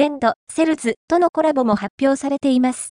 デンド、セルズとのコラボも発表されています。